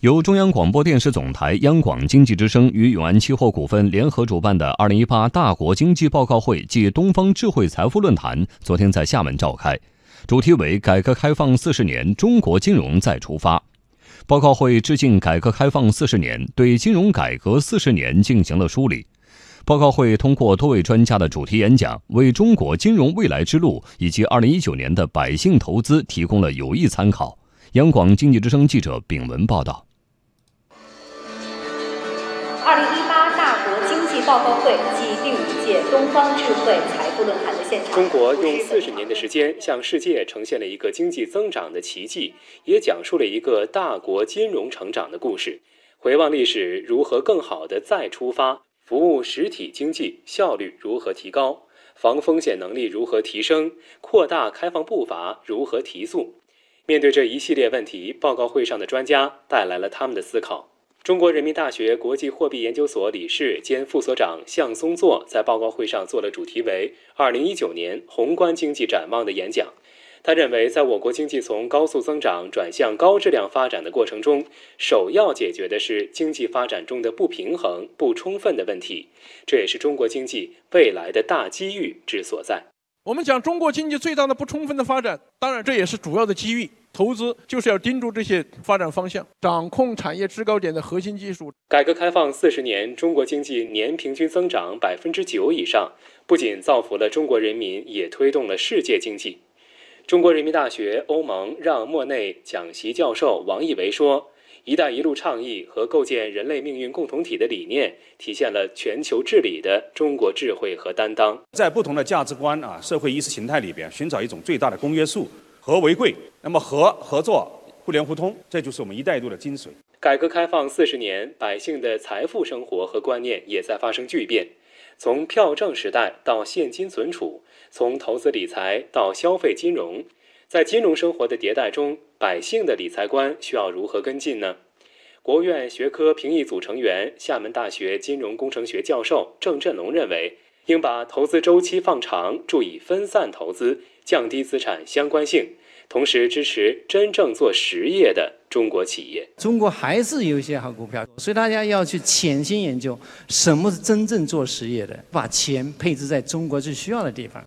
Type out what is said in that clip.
由中央广播电视总台、央广经济之声与永安期货股份联合主办的二零一八大国经济报告会暨东方智慧财富论坛昨天在厦门召开，主题为“改革开放四十年，中国金融再出发”。报告会致敬改革开放四十年，对金融改革四十年进行了梳理。报告会通过多位专家的主题演讲，为中国金融未来之路以及二零一九年的百姓投资提供了有益参考。央广经济之声记者丙文报道。报告会暨第五届东方智慧财富论坛的现场，中国用四十年的时间向世界呈现了一个经济增长的奇迹，也讲述了一个大国金融成长的故事。回望历史，如何更好的再出发？服务实体经济效率如何提高？防风险能力如何提升？扩大开放步伐如何提速？面对这一系列问题，报告会上的专家带来了他们的思考。中国人民大学国际货币研究所理事兼副所长向松作在报告会上做了主题为“二零一九年宏观经济展望”的演讲。他认为，在我国经济从高速增长转向高质量发展的过程中，首要解决的是经济发展中的不平衡、不充分的问题。这也是中国经济未来的大机遇之所在。我们讲中国经济最大的不充分的发展，当然这也是主要的机遇。投资就是要盯住这些发展方向，掌控产业制高点的核心技术。改革开放四十年，中国经济年平均增长百分之九以上，不仅造福了中国人民，也推动了世界经济。中国人民大学欧盟让·莫内讲席教授王毅维说：“一带一路倡议和构建人类命运共同体的理念，体现了全球治理的中国智慧和担当。在不同的价值观啊、社会意识形态里边，寻找一种最大的公约数。”和为贵，那么和合作互联互通，这就是我们“一带一路”的精髓。改革开放四十年，百姓的财富生活和观念也在发生巨变。从票证时代到现金存储，从投资理财到消费金融，在金融生活的迭代中，百姓的理财观需要如何跟进呢？国务院学科评议组成员、厦门大学金融工程学教授郑振龙认为，应把投资周期放长，注意分散投资。降低资产相关性，同时支持真正做实业的中国企业。中国还是有一些好股票，所以大家要去潜心研究什么是真正做实业的，把钱配置在中国最需要的地方。